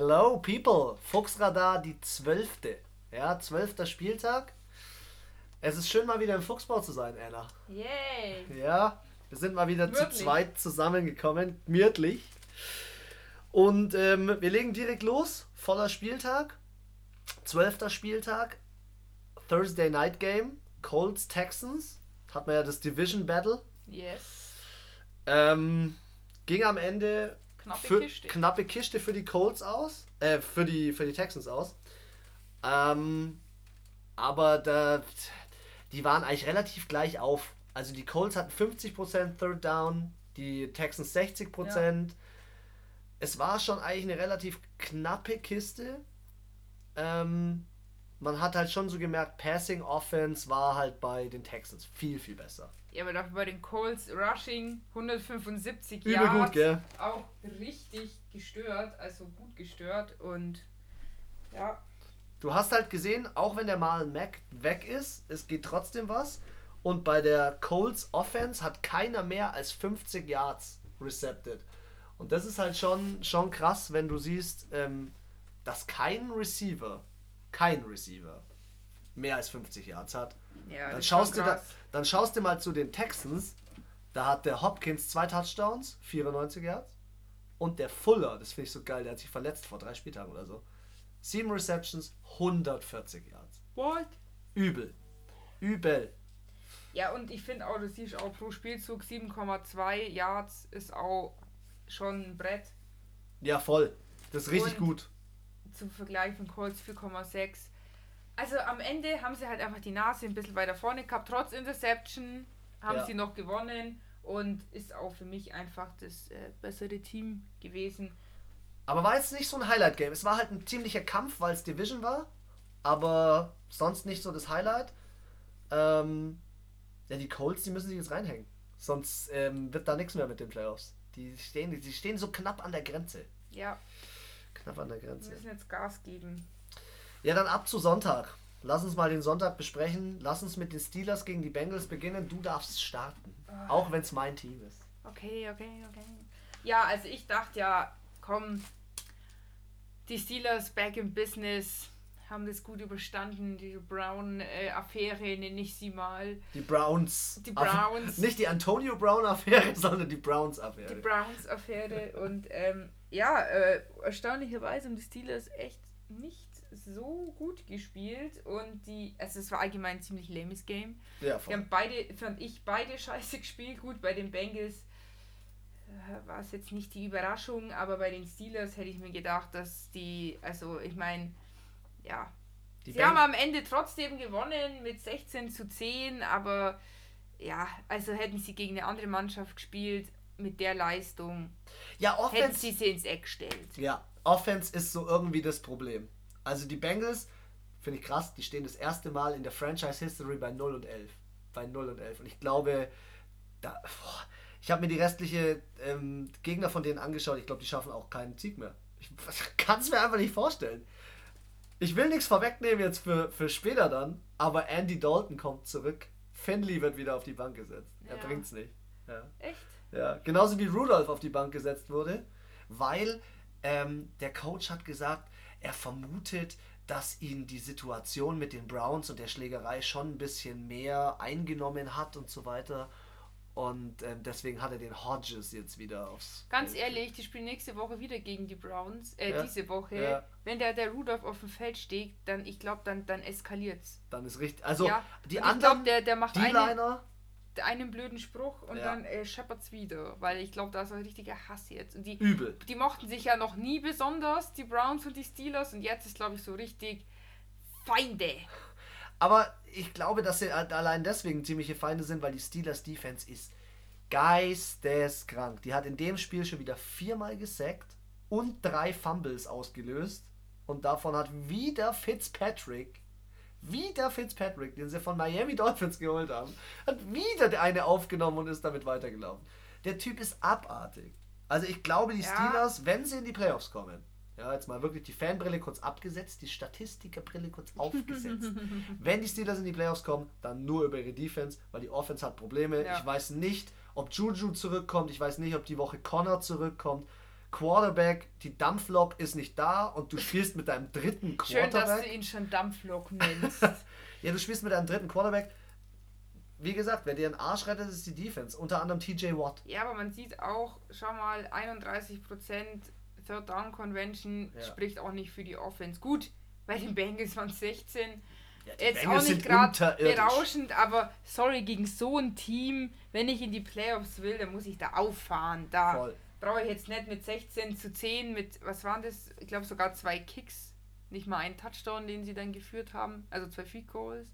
Hello, people. Fuchsradar, die zwölfte. Ja, zwölfter Spieltag. Es ist schön, mal wieder im Fuchsbau zu sein, Anna. Yay! Ja, wir sind mal wieder Gemütlich. zu zweit zusammengekommen. Gemütlich. Und ähm, wir legen direkt los. Voller Spieltag. Zwölfter Spieltag. Thursday Night Game. Colts Texans. Hat man ja das Division Battle. Yes. Ähm, ging am Ende Knappe für, Kiste. knappe Kiste für die Colts aus. Äh, für die, für die Texans aus. Ähm, aber da, die waren eigentlich relativ gleich auf. Also die Colts hatten 50% Third Down, die Texans 60%. Es war schon eigentlich eine relativ knappe Kiste. Ähm, man hat halt schon so gemerkt, Passing Offense war halt bei den Texans viel, viel besser. Ja, aber dafür bei den Colts Rushing 175 Übel Yards. gut, gell? Auch richtig gestört, also gut gestört und ja, Du hast halt gesehen, auch wenn der Marlon Mack weg ist, es geht trotzdem was. Und bei der Colts Offense hat keiner mehr als 50 Yards recepted. Und das ist halt schon, schon krass, wenn du siehst, ähm, dass kein Receiver, kein Receiver mehr als 50 Yards hat. ja Dann schaust, du da. Dann schaust du mal zu den Texans. Da hat der Hopkins zwei Touchdowns, 94 Yards. Und der Fuller, das finde ich so geil, der hat sich verletzt vor drei Spieltagen oder so. Sieben Receptions, 140 Yards. What? Übel. Übel. Ja, und ich finde auch, du siehst auch pro Spielzug 7,2 Yards ist auch schon ein Brett. Ja, voll. Das ist richtig Und- gut. Zum Vergleich von Colts 4,6. Also am Ende haben sie halt einfach die Nase ein bisschen weiter vorne gehabt. Trotz Interception haben Ja. sie noch gewonnen und ist auch für mich einfach das äh, bessere Team gewesen. Aber war jetzt nicht so ein Highlight-Game. Es war halt ein ziemlicher Kampf, weil es Division war. Aber sonst nicht so das Highlight. Ähm, ja, die Colts, die müssen sich jetzt reinhängen. Sonst ähm, wird da nichts mehr mit den Playoffs. Die stehen, die stehen so knapp an der Grenze. Ja, Knapp an der wir Grenze. müssen jetzt Gas geben. Ja, dann ab zu Sonntag. Lass uns mal den Sonntag besprechen. Lass uns mit den Steelers gegen die Bengals beginnen. Du darfst starten. Auch wenn es mein Team ist. Okay, okay, okay. Ja, also ich dachte ja, komm, die Steelers back in business, haben das gut überstanden, die Brown-Affäre nenne ich sie mal. Die Browns. Die Browns. Nicht die Antonio Brown-Affäre, sondern die Browns-Affäre. Die Browns-Affäre und ähm, ja, äh, erstaunlicherweise haben die Steelers echt nicht so gut gespielt und die, also es war allgemein ein ziemlich lames Game. Ja, Die voll. haben beide, fand ich, beide scheiße gespielt. Gut, bei den Bengals äh, war es jetzt nicht die Überraschung, aber bei den Steelers hätte ich mir gedacht, dass die, also ich meine, ja, Die sie Beng- haben am Ende trotzdem gewonnen mit 16 zu 10, aber ja, also hätten sie gegen eine andere Mannschaft gespielt mit der Leistung, ja, hätten sie sie ins Eck gestellt. Ja, Offense ist so irgendwie das Problem. Also die Bengals, finde ich krass, die stehen das erste Mal in der Franchise History bei 0 und 11. Bei 0 und 11. Und ich glaube, da, boah, ich habe mir die restliche ähm, Gegner von denen angeschaut. Ich glaube, die schaffen auch keinen Sieg mehr. Ich kann es mir einfach nicht vorstellen. Ich will nichts vorwegnehmen jetzt für, für später dann, aber Andy Dalton kommt zurück. Finley wird wieder auf die Bank gesetzt. Er Ja. bringt's nicht. Ja. Echt? Ja, genauso wie Rudolph auf die Bank gesetzt wurde, weil ähm, der Coach hat gesagt, er vermutet, dass ihn die Situation mit den Browns und der Schlägerei schon ein bisschen mehr eingenommen hat und so weiter. Und ähm, deswegen hat er den Hodges jetzt wieder aufs. Ganz Feld. ehrlich, die spielen nächste Woche wieder gegen die Browns, äh, Ja. diese Woche. Ja. Wenn der, der Rudolph auf dem Feld steht, dann, ich glaube, dann, dann eskaliert's. Dann ist richtig. Also ja. die Und anderen, ich glaube, der, der macht die Liner, einen blöden Spruch und Ja. dann äh, scheppert's wieder. Weil ich glaube, da ist ein richtiger Hass jetzt. Und die, übel. die mochten sich ja noch nie besonders, die Browns und die Steelers. Und jetzt ist, glaube ich, so richtig Feinde. Aber ich glaube, dass sie halt allein deswegen ziemliche Feinde sind, weil die Steelers Defense ist geisteskrank. Die hat in dem Spiel schon wieder viermal gesackt und drei Fumbles ausgelöst. Und davon hat wieder Fitzpatrick, wieder Fitzpatrick, den sie von Miami Dolphins geholt haben, hat wieder der eine aufgenommen und ist damit weitergelaufen. Der Typ ist abartig. Also ich glaube, die Ja. Steelers, wenn sie in die Playoffs kommen, ja, jetzt mal wirklich die Fanbrille kurz abgesetzt, die Statistikerbrille kurz aufgesetzt. Wenn die Steelers in die Playoffs kommen, dann nur über ihre Defense, weil die Offense hat Probleme. Ja. Ich weiß nicht, ob Juju zurückkommt. Ich weiß nicht, ob die Woche Connor zurückkommt. Quarterback, die Dampflok ist nicht da und du spielst mit deinem dritten Schön, dass du Quarterback. ihn schon Dampflok nennst. Ja, du spielst mit deinem dritten Quarterback. Wie gesagt, wer dir einen Arsch rettet, ist die Defense. Unter anderem TJ Watt. ja, aber man sieht auch, schau mal, 31% Third Down Convention Ja. spricht auch nicht für die Offense. Gut, bei den Bengals waren es 16. Ja, Jetzt Bengals auch nicht gerade berauschend, aber sorry, gegen so ein Team, wenn ich in die Playoffs will, dann muss ich da auffahren. Da Voll. Brauche ich jetzt nicht mit 16 zu 10 mit, was waren das? Ich glaube sogar zwei Kicks, nicht mal einen Touchdown, den sie dann geführt haben, also zwei Field Goals.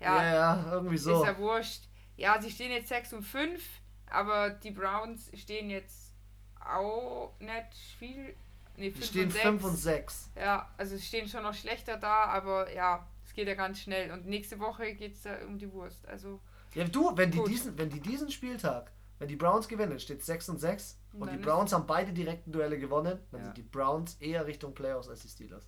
Ja, Ja, ja, irgendwie so. ist ja wurscht. Ja, sie stehen jetzt 6 und 5, aber die Browns stehen jetzt auch nicht viel. Ne, Die 5 stehen und 6. 5 und 6. Ja, also es stehen schon noch schlechter da, aber ja, es geht ja ganz schnell. Und nächste Woche geht es da um die Wurst. Also, Ja, du, wenn die, Gut. diesen, wenn die diesen Spieltag, wenn die Browns gewinnen, steht 6 und 6 und Dann die Browns haben beide direkten Duelle gewonnen, dann Ja. sind die Browns eher Richtung Playoffs als die Steelers.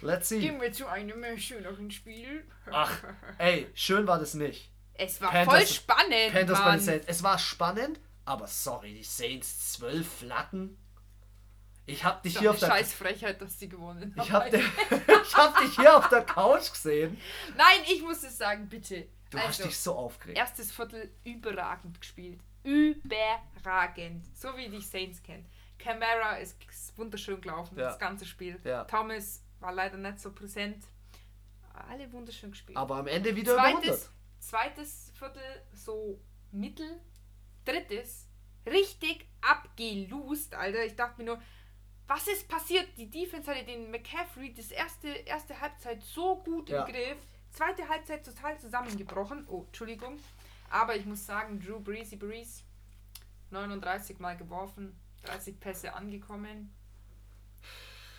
Let's see. gehen wir zu einem schöneren Spiel. Ach, ey, schön war das nicht. Es war Panthers- voll spannend, Panthers bei Mann. den Saints. Es war spannend, aber sorry, die Saints 12 Flaggen. Ich hab dich hier auf der scheiß Frechheit, dass sie gewonnen haben. ich hab, ich hab dich hier auf der Couch gesehen. Nein, ich muss es sagen, bitte. Du also, hast dich so aufgeregt. erstes Viertel überragend gespielt. Überragend. So wie die Saints kennen. Camara ist wunderschön gelaufen, Ja. das ganze Spiel. Ja. Thomas war leider nicht so präsent. Alle wunderschön gespielt. Aber am Ende wieder über 100. zweites, zweites Viertel so mittel. Drittes richtig abgelust, Alter. Ich dachte mir nur, was ist passiert? Die Defense hatte den McCaffrey das erste, erste Halbzeit so gut Ja. im Griff. Zweite Halbzeit total zusammengebrochen. Oh, Entschuldigung. Aber ich muss sagen, Drew Breezy Breeze 39 Mal geworfen, 30 Pässe angekommen.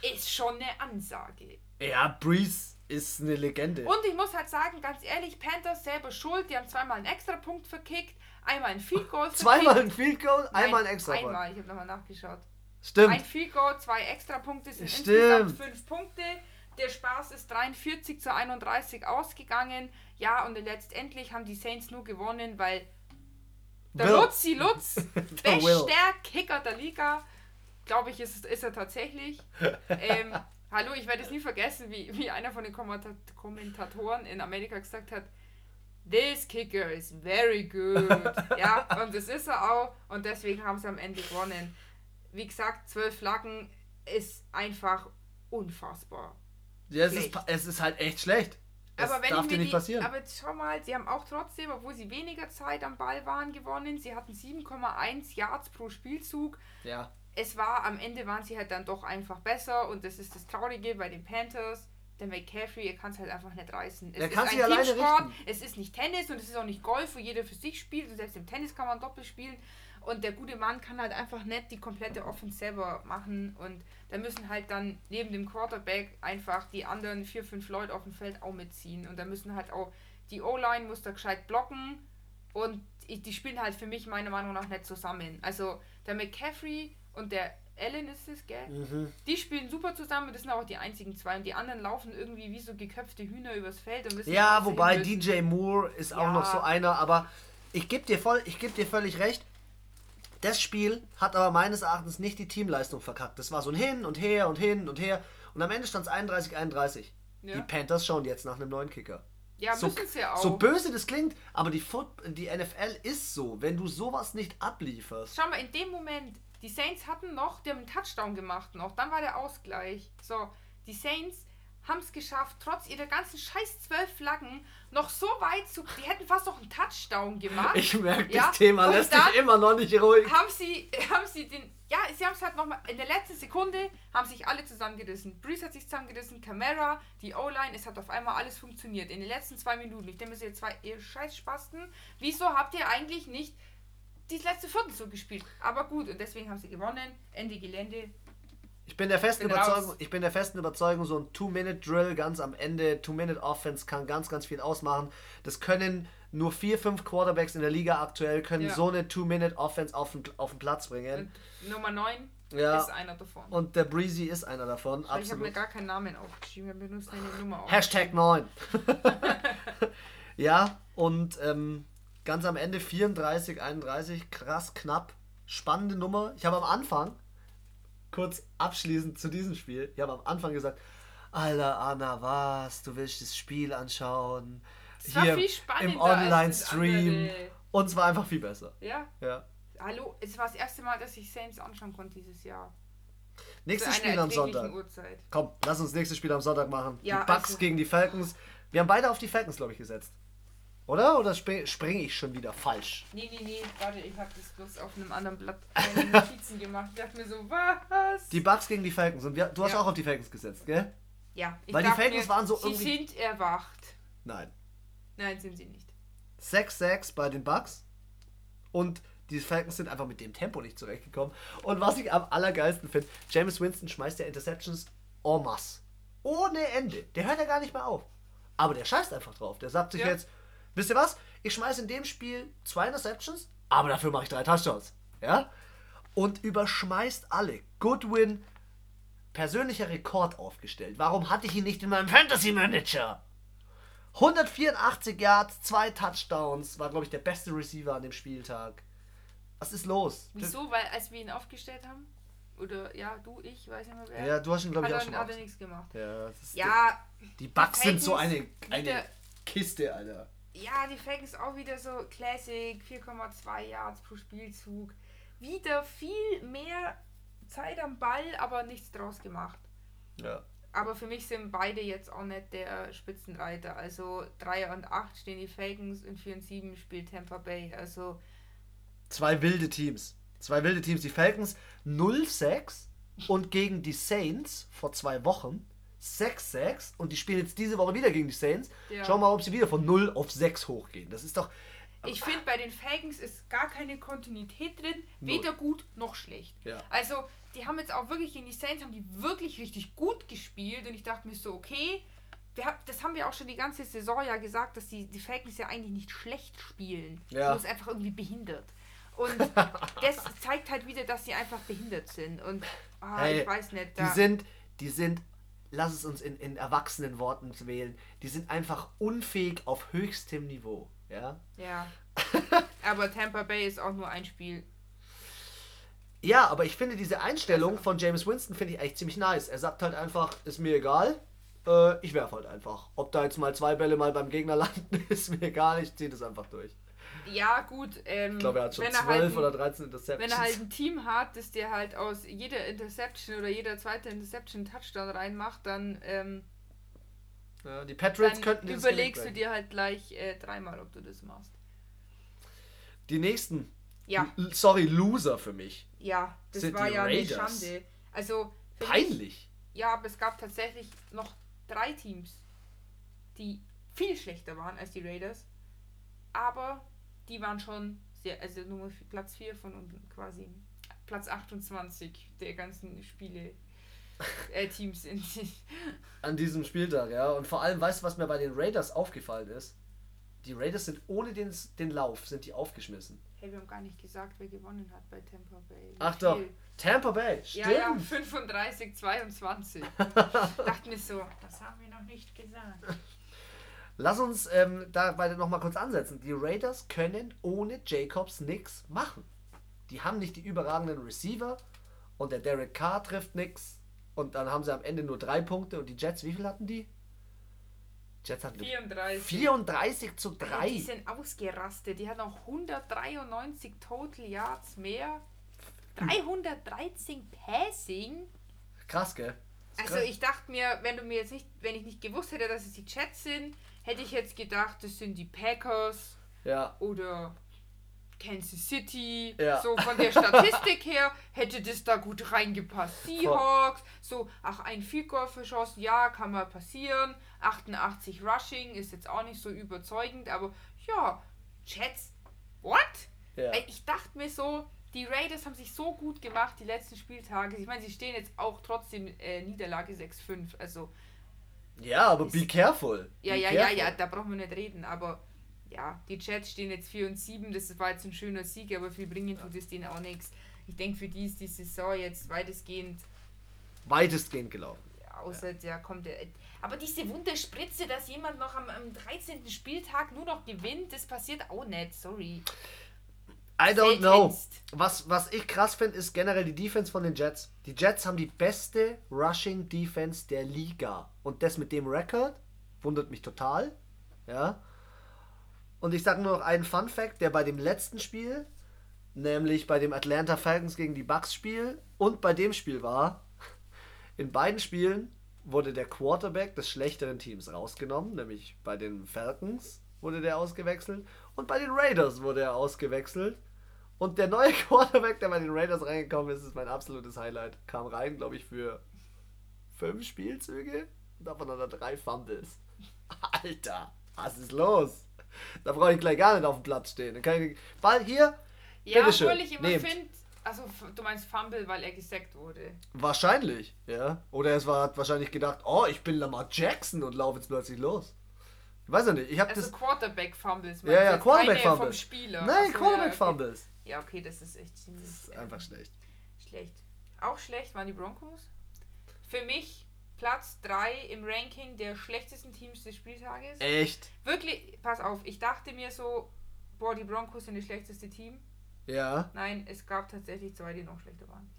Ist schon eine Ansage. Ja, Breeze ist eine Legende. Und ich muss halt sagen, ganz ehrlich, Panthers selber schuld. Die haben zweimal einen Extrapunkt verkickt, einmal ein Field Goal verkickt. Zweimal ein Field Goal, einmal ein extra Einmal, ich habe nochmal nachgeschaut. Stimmt. Ein Field Goal, zwei Extrapunkte sind Stimmt. insgesamt fünf Punkte. Der Spaß ist 43 zu 31 ausgegangen. Ja, und letztendlich haben die Saints nur gewonnen, weil der Will. Lutzi Lutz, bester Kicker der Liga, glaube ich, ist, ist er tatsächlich. ähm, hallo, ich werde es nie vergessen, wie, wie einer von den Kommenta- Kommentatoren in Amerika gesagt hat, This kicker is very good. ja, und das ist er auch. Und deswegen haben sie am Ende gewonnen. Wie gesagt, zwölf Flaggen ist einfach unfassbar. Ja, es, ist, schlecht. es ist halt echt schlecht. Das aber wenn darf ich dir nicht die, passieren. Aber schau mal, sie haben auch trotzdem, obwohl sie weniger Zeit am Ball waren, gewonnen. Sie hatten 7,1 Yards pro Spielzug. ja. Es war, am Ende waren sie halt dann doch einfach besser und das ist das Traurige bei den Panthers. Der McCaffrey, er kann es halt einfach nicht reißen. Es Er ist ein Teamsport, es ist nicht Tennis und es ist auch nicht Golf, wo jeder für sich spielt. Und selbst im Tennis kann man doppelt spielen. Und der gute Mann kann halt einfach nicht die komplette Offense selber machen. Und da müssen halt dann neben dem Quarterback einfach die anderen vier, fünf Leute auf dem Feld auch mitziehen. Und da müssen halt auch die O-Line muss da gescheit blocken. Und ich- die spielen halt für mich meiner Meinung nach nicht zusammen. Also der McCaffrey und der Allen ist es, gell? Mhm. Die spielen super zusammen, das sind auch die einzigen zwei. Und die anderen laufen irgendwie wie so geköpfte Hühner übers Feld und wissen Ja, wobei. DJ Moore ist auch Ja. noch so einer, aber ich gebe dir voll, ich gebe dir völlig recht. Das Spiel hat aber meines Erachtens nicht die Teamleistung verkackt. Das war so ein Hin und Her und Hin und Her. Und am Ende stand es 31-31. Ja. Die Panthers schauen jetzt nach einem neuen Kicker. Ja, so, müssen ja auch. so böse das klingt, aber die, Foot, die NFL ist so. Wenn du sowas nicht ablieferst. Schau mal, in dem Moment, die Saints hatten noch, die haben einen Touchdown gemacht noch, dann war der Ausgleich. So, die Saints haben es geschafft, trotz ihrer ganzen scheiß zwölf Flaggen noch so weit zu. Die hätten fast noch einen Touchdown gemacht. Ich merke, Ja, das Thema lässt dich immer noch nicht ruhig. haben sie, haben sie den, ja, sie haben es halt nochmal, in der letzten Sekunde haben sich alle zusammengerissen. Breeze hat sich zusammengerissen, Camara, die O-Line, es hat auf einmal alles funktioniert. In den letzten zwei Minuten. Ich denke mir ihr zwei, ihr Scheißspasten, wieso habt ihr eigentlich nicht das letzte Viertel so gespielt? Aber gut, und deswegen haben sie gewonnen. Ende Gelände. Ich bin der festen Bin raus. Überzeugung, ich bin der festen Überzeugung, so ein Two-Minute-Drill ganz am Ende, Two-Minute-Offense kann ganz, ganz viel ausmachen. Das können nur vier, fünf Quarterbacks in der Liga aktuell können Ja. so eine Two-Minute-Offense auf den, auf den Platz bringen. Und Nummer 9 Ja. ist einer davon. Und der Breezy ist einer davon, ich habe mir gar keinen Namen aufgeschrieben, ich mir nur seine Nummer aufgeschrieben. Hashtag 9. ja, und ähm, ganz am Ende 34, 31, krass knapp. Spannende Nummer. Ich habe am Anfang, kurz abschließend zu diesem Spiel. Ich habe am Anfang gesagt, Alter, Anna, was? Du willst das Spiel anschauen? Es war viel spannender im das Online-Stream. Und es war einfach viel besser. Ja, Ja. hallo, es war das erste Mal, dass ich Saints anschauen konnte dieses Jahr. Nächstes Spiel am Sonntag. Uhrzeit. Komm, lass uns nächstes Spiel am Sonntag machen. Ja, die Bucks also- gegen die Falcons. Wir haben beide auf die Falcons, glaube ich, gesetzt. Oder? Oder springe spring ich schon wieder falsch? Nee, nee, nee, warte, ich habe das bloß auf einem anderen Blatt meine Notizen gemacht. Ich dachte mir so, was? Die Bucks gegen die Falcons. Und wir, du hast Ja. auch auf die Falcons gesetzt, gell? ja, ich Weil die Falcons mir, waren so Sie irgendwie- sind erwacht. Nein. Nein, sind sie nicht. 6-6 bei den Bucks. Und die Falcons sind einfach mit dem Tempo nicht zurechtgekommen. Und was ich am allergeilsten finde, James Winston schmeißt ja Interceptions en masse. Ohne Ende. Der hört ja gar nicht mehr auf. Aber der scheißt einfach drauf. Der sagt sich Ja. jetzt, wisst ihr was? Ich schmeiße in dem Spiel zwei Interceptions, aber dafür mache ich drei Touchdowns. Ja? Und überschmeißt alle. Goodwin, persönlicher Rekord aufgestellt. Warum hatte ich ihn nicht in meinem Fantasy Manager? 184 Yards, zwei Touchdowns, war, glaube ich, der beste Receiver an dem Spieltag. Was ist los? Wieso? Weil als wir ihn aufgestellt haben, oder ja, du, ich, weiß nicht mehr wer, Ja, du hast ihn, glaube ich, auch schon hat er nichts gemacht. Ja, Ja, die, die Bugs sind so eine, eine Kiste, Alter. Ja, die Falcons auch wieder so Classic, 4,2 Yards pro Spielzug. Wieder viel mehr Zeit am Ball, aber nichts draus gemacht. Ja. Aber für mich sind beide jetzt auch nicht der Spitzenreiter. Also 3 und 8 stehen die Falcons und 4 und 7 spielt Tampa Bay. Also Zwei wilde Teams. Zwei wilde Teams. Die Falcons 0-6 und gegen die Saints vor zwei Wochen 6-6 und die spielen jetzt diese Woche wieder gegen die Saints. Ja. Schauen wir mal, ob sie wieder von 0 auf 6 hochgehen. Das ist doch. ich finde, bei den Falcons ist gar keine Kontinuität drin. Null. Weder gut noch schlecht. Ja. Also die haben jetzt auch wirklich gegen die Saints, haben die wirklich richtig gut gespielt. Und ich dachte mir so, okay, hab, das haben wir auch schon die ganze Saison ja gesagt, dass die, die Falcons ja eigentlich nicht schlecht spielen. Ja. Bloß einfach irgendwie behindert. Und das zeigt halt wieder, dass sie einfach behindert sind. Und ah, Hey, ich weiß nicht, Die sind, die sind, lass es uns in, in erwachsenen Worten wählen, die sind einfach unfähig auf höchstem Niveau. Ja, ja. Aber Tampa Bay ist auch nur ein Spiel. ja aber ich finde diese Einstellung von James Winston finde ich eigentlich ziemlich nice. Er sagt halt einfach, ist mir egal, äh, ich werfe halt einfach. Ob da jetzt mal zwei Bälle mal beim Gegner landen, ist mir egal, ich ziehe das einfach durch. Ja, gut. Ähm, Ich glaube, er hat schon wenn er 12 halt ein- oder 13 Interceptions. Wenn er halt ein Team hat, das dir halt aus jeder Interception oder jeder zweite Interception Touchdown reinmacht, dann, ähm, ja, die Patriots dann könnten das überlegst du dir halt gleich äh, dreimal, ob du das machst. Die nächsten, Ja, L- sorry, Loser für mich. ja, das Sind war ja eine Raiders. Schande. Also, Peinlich. ja, aber es gab tatsächlich noch drei Teams, die viel schlechter waren als die Raiders, aber die waren schon sehr, also Nummer Platz 4 von unten quasi. Platz 28 der ganzen Spiele. Äh, Teams sind. an diesem Spieltag, ja. Und vor allem, weißt du, was mir bei den Raiders aufgefallen ist? Die Raiders sind ohne den, den Lauf, sind die aufgeschmissen. Hey, wir haben gar nicht gesagt, wer gewonnen hat bei Tampa Bay. Ach doch? Tampa Bay, stimmt. Ja, ja, 35, 22. Dachte mir so, das haben wir noch nicht gesagt. Lass uns ähm, dabei nochmal kurz ansetzen. Die Raiders können ohne Jacobs nichts machen. Die haben nicht die überragenden Receiver und der Derek Carr trifft nichts. Und dann haben sie am Ende nur drei Punkte und die Jets, wie viel hatten die? Jets hatten 34. 34 zu Ey, 3. Die sind ausgerastet. Die hatten auch 193 Total Yards mehr. 313 Passing. Krass, gell? Also ich dachte mir, wenn du mir jetzt nicht, wenn ich nicht gewusst hätte, dass es die Jets sind, hätte ich jetzt gedacht, das sind die Packers Ja, oder Kansas City. Ja. So von der Statistik her hätte das da gut reingepasst. Seahawks, so, ach, ein Field Goal verschossen, ja, kann mal passieren. 88 Rushing ist jetzt auch nicht so überzeugend, aber ja, Jets, what? ja. Ich dachte mir so, die Raiders haben sich so gut gemacht die letzten Spieltage. Ich meine, sie stehen jetzt auch trotzdem äh, Niederlage 6-5. Also, Ja, aber be careful. ja, Be ja, ja, careful. ja, da brauchen wir nicht reden. Aber ja, die Jets stehen jetzt 4 und 7. Das war jetzt ein schöner Sieg, aber viel bringen tut es denen auch nichts. Ich denke, für die ist die Saison jetzt weitestgehend, Weitestgehend gelaufen. außer der kommt der. Aber diese Wunderspritze, dass jemand noch am, am 13. Spieltag nur noch gewinnt, das passiert auch nicht. Sorry. I don't know. Was, was ich krass finde, ist generell die Defense von den Jets. Die Jets haben die beste Rushing Defense der Liga. Und das mit dem Rekord wundert mich total. Ja. Und ich sage nur noch einen Fun Fact, der bei dem letzten Spiel, nämlich bei dem Atlanta Falcons gegen die Bucks Spiel und bei dem Spiel war, in beiden Spielen wurde der Quarterback des schlechteren Teams rausgenommen, nämlich bei den Falcons wurde der ausgewechselt und bei den Raiders wurde er ausgewechselt. Und der neue Quarterback, der bei den Raiders reingekommen ist, ist mein absolutes Highlight. Kam rein, glaube ich, für fünf Spielzüge. Davon hat er drei Fumbles. Alter, was ist los? Da brauche ich gleich gar nicht auf dem Platz stehen. Dann kann ich, Ball hier. Ja, bitteschön, obwohl ich immer finde, also du meinst Fumble, weil er gesackt wurde. Wahrscheinlich, ja. Oder es war, hat wahrscheinlich gedacht, oh, ich bin Lamar Jackson und laufe jetzt plötzlich los. Ich weiß ja nicht. Ich habe also das. Quarterback Fumbles. Ja, ja, Quarterback Fumbles. Spieler. Nein, so, Quarterback ja, Fumbles. Ja, okay, das ist echt ziemlich. Das ist einfach schlecht. Schlecht. Auch schlecht waren die Broncos. Für mich Platz 3 im Ranking der schlechtesten Teams des Spieltages. Echt? Wirklich, pass auf, ich dachte mir so, boah, die Broncos sind das schlechteste Team. Ja. Nein, es gab tatsächlich zwei, die noch schlechter waren.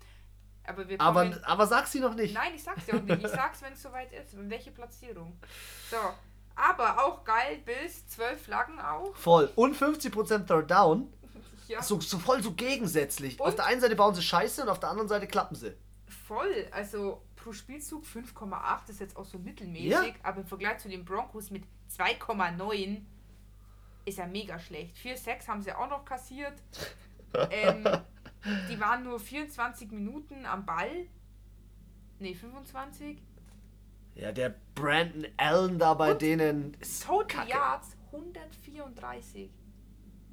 Aber, wir aber, aber sag sie noch nicht. Nein, ich sag's dir auch nicht. Ich sag's, wenn es soweit ist. Welche Platzierung? So. Aber auch geil, bis 12 Flaggen auch. Voll. Und 50% Third Down. Ja. So, so voll so gegensätzlich. Und auf der einen Seite bauen sie Scheiße und auf der anderen Seite klappen sie. Voll. Also pro Spielzug 5,8 ist jetzt auch so mittelmäßig. Ja. Aber im Vergleich zu den Broncos mit 2,9 ist er mega schlecht. 4,6 haben sie auch noch kassiert. ähm, die waren nur 24 Minuten am Ball. Ne, 25. Ja, der Brandon Allen da bei Und denen Total Kacke. Yards 134.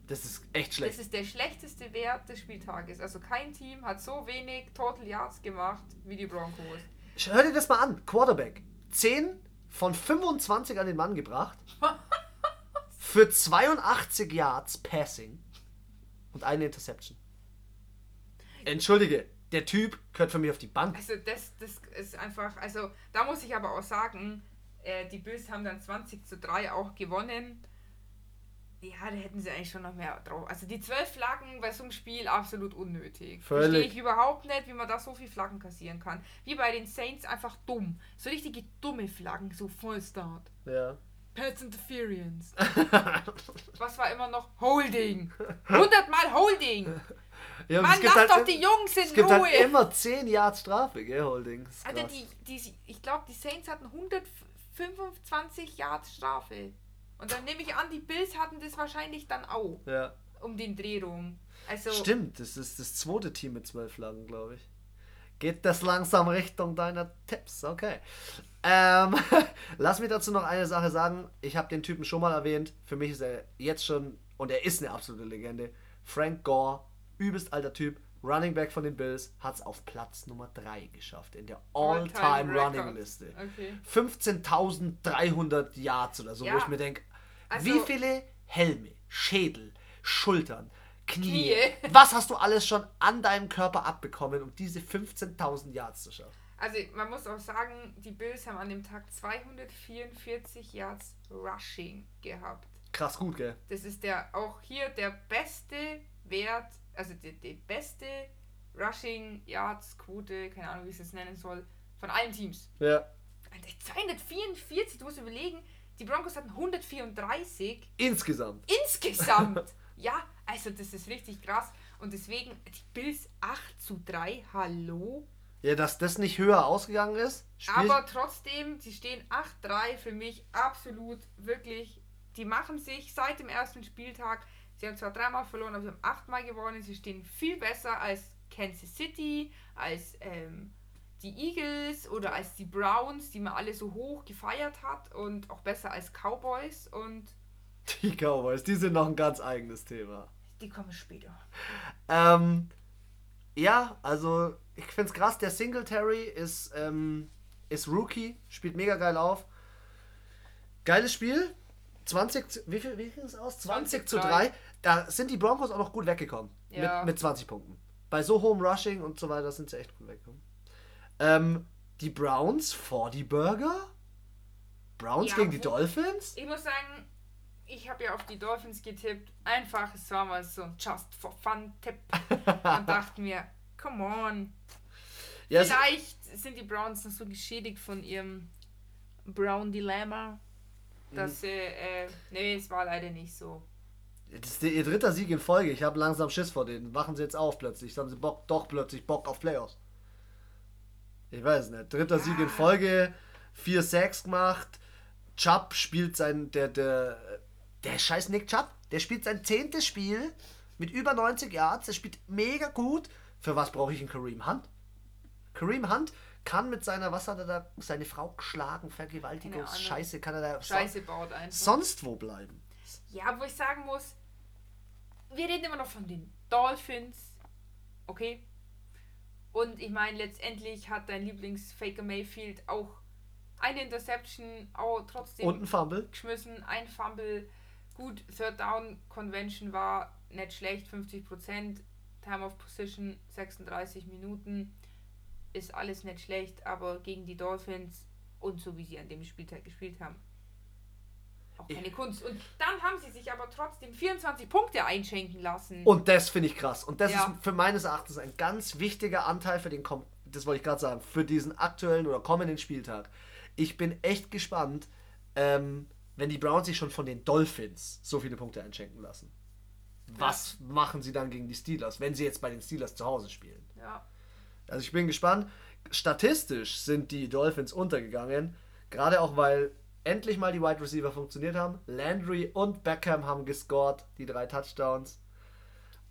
Das ist echt schlecht. Das ist der schlechteste Wert des Spieltages. Also kein Team hat so wenig Total Yards gemacht wie die Broncos. Hör dir das mal an. Quarterback. 10 von 25 an den Mann gebracht. für 82 Yards Passing und eine Interception. Entschuldige, der Typ gehört für mich auf die Bank. Also das, das ist einfach, also da muss ich aber auch sagen, äh, die Bills haben dann 20 zu 3 auch gewonnen. Ja, da hätten sie eigentlich schon noch mehr drauf. Also die zwölf Flaggen bei so einem Spiel absolut unnötig. Völlig. Verstehe ich überhaupt nicht, wie man da so viele Flaggen kassieren kann. Wie bei den Saints einfach dumm. So richtige dumme Flaggen, so Vollstart. Ja. Pets Interference. Was war immer noch? Holding. 100 Mal Holding. Ja, Mann, lass halt doch die Jungs in es gibt halt Ruhe. Halt immer 10 Yards Strafe, gell, Holding. Alter, die, die, ich glaube, die Saints hatten 125 Yards Strafe. Und dann nehme ich an, die Bills hatten das wahrscheinlich dann auch. Ja. Um den Dreh rum. Also, Stimmt, das ist das zweite Team mit 12 Flaggen, glaube ich. Geht das langsam Richtung deiner Tipps? Okay. Ähm, lass mich dazu noch eine Sache sagen. Ich habe den Typen schon mal erwähnt. Für mich ist er jetzt schon, und er ist eine absolute Legende, Frank Gore übelst alter Typ, Running Back von den Bills, hat es auf Platz Nummer 3 geschafft in der All-Time Running Liste. Okay. 15.300 Yards oder so, ja. wo ich mir denke, also, wie viele Helme, Schädel, Schultern, Knie, Knie, was hast du alles schon an deinem Körper abbekommen, um diese 15.000 Yards zu schaffen? Also man muss auch sagen, die Bills haben an dem Tag 244 Yards Rushing gehabt. Krass gut, gell? Das ist der auch hier der beste Wert also die, die beste Rushing Yards Quote, keine Ahnung, wie ich es nennen soll, von allen Teams. Ja. 244, du musst überlegen, die Broncos hatten 134. Insgesamt. Insgesamt. ja, also das ist richtig krass. Und deswegen, die Bills 8 zu 3, hallo? Ja, dass das nicht höher ausgegangen ist. Aber trotzdem, sie stehen 8-3 für mich absolut wirklich. Die machen sich seit dem ersten Spieltag Sie haben zwar dreimal verloren, aber sie haben achtmal gewonnen. Sie stehen viel besser als Kansas City, als ähm, die Eagles oder als die Browns, die man alle so hoch gefeiert hat und auch besser als Cowboys und die Cowboys, die sind noch ein ganz eigenes Thema. Die kommen später. Ähm, ja, also ich finde es krass, der Singletary ist, ähm, ist Rookie, spielt mega geil auf. Geiles Spiel. 20, wie viel, wie viel ist es aus? 20, 20 zu 3 da sind die Broncos auch noch gut weggekommen. Ja. Mit, mit 20 Punkten. Bei so hohem Rushing und so weiter sind sie echt gut weggekommen. Ähm, die Browns vor die Burger? Browns ja, gegen die Dolphins? Ich muss sagen, ich habe ja auf die Dolphins getippt. Einfach, es war mal so ein Just for Fun-Tipp. und dachte mir, come on. Ja, Vielleicht sind die Browns noch so geschädigt von ihrem Brown-Dilemma, dass mhm. äh, nee, es war leider nicht so. Das ist ihr dritter Sieg in Folge. Ich habe langsam Schiss vor denen. Wachen sie jetzt auf plötzlich. Haben sie Bock, doch plötzlich Bock auf Playoffs. Ich weiß nicht. Dritter. Sieg in Folge. Vier Sacks gemacht. Chubb spielt sein. Der, der, der scheiß Nick Chubb. Der spielt sein zehntes Spiel mit über 90 Yards. Der spielt mega gut. Für was brauche ich einen Kareem Hunt? Kareem Hunt kann mit seiner, was hat er da, seine Frau geschlagen, Vergewaltigung, Scheiße, kann er da Scheiße baut einfach. sonst wo bleiben. Ja, wo ich sagen muss, wir reden immer noch von den Dolphins, okay? Und ich meine, letztendlich hat dein Lieblingsfaker Mayfield auch eine Interception, auch trotzdem und ein Fumble. geschmissen, ein Fumble. Gut, Third Down Convention war nicht schlecht, 50%, Time of Position 36 Minuten. Ist alles nicht schlecht, aber gegen die Dolphins und so wie sie an dem Spieltag gespielt haben, auch keine ich Kunst. Und dann haben sie sich aber trotzdem 24 Punkte einschenken lassen. Und das finde ich krass. Und das ja. ist für meines Erachtens ein ganz wichtiger Anteil für den, das wollte ich gerade sagen, für diesen aktuellen oder kommenden Spieltag. Ich bin echt gespannt, ähm, wenn die Browns sich schon von den Dolphins so viele Punkte einschenken lassen. Was ja. machen sie dann gegen die Steelers, wenn sie jetzt bei den Steelers zu Hause spielen? Ja. Also ich bin gespannt. Statistisch sind die Dolphins untergegangen, gerade auch weil endlich mal die Wide Receiver funktioniert haben. Landry und Beckham haben gescored, die drei Touchdowns.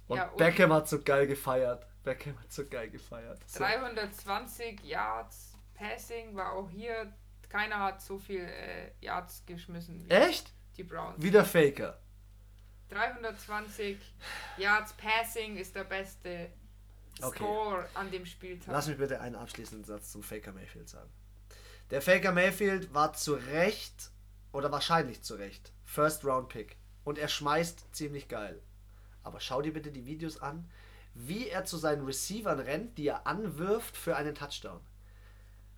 Und, ja, und Beckham hat so geil gefeiert. Beckham hat so geil gefeiert. So. 320 Yards Passing war auch hier. Keiner hat so viel äh, Yards geschmissen. Echt? Die Browns. Wieder Faker. 320 Yards Passing ist der beste okay. Score an dem Spieltag. Lass mich bitte einen abschließenden Satz zum Faker Mayfield sagen. Der Faker Mayfield war zu Recht oder wahrscheinlich zu Recht First Round Pick und er schmeißt ziemlich geil. Aber schau dir bitte die Videos an, wie er zu seinen Receivern rennt, die er anwirft für einen Touchdown.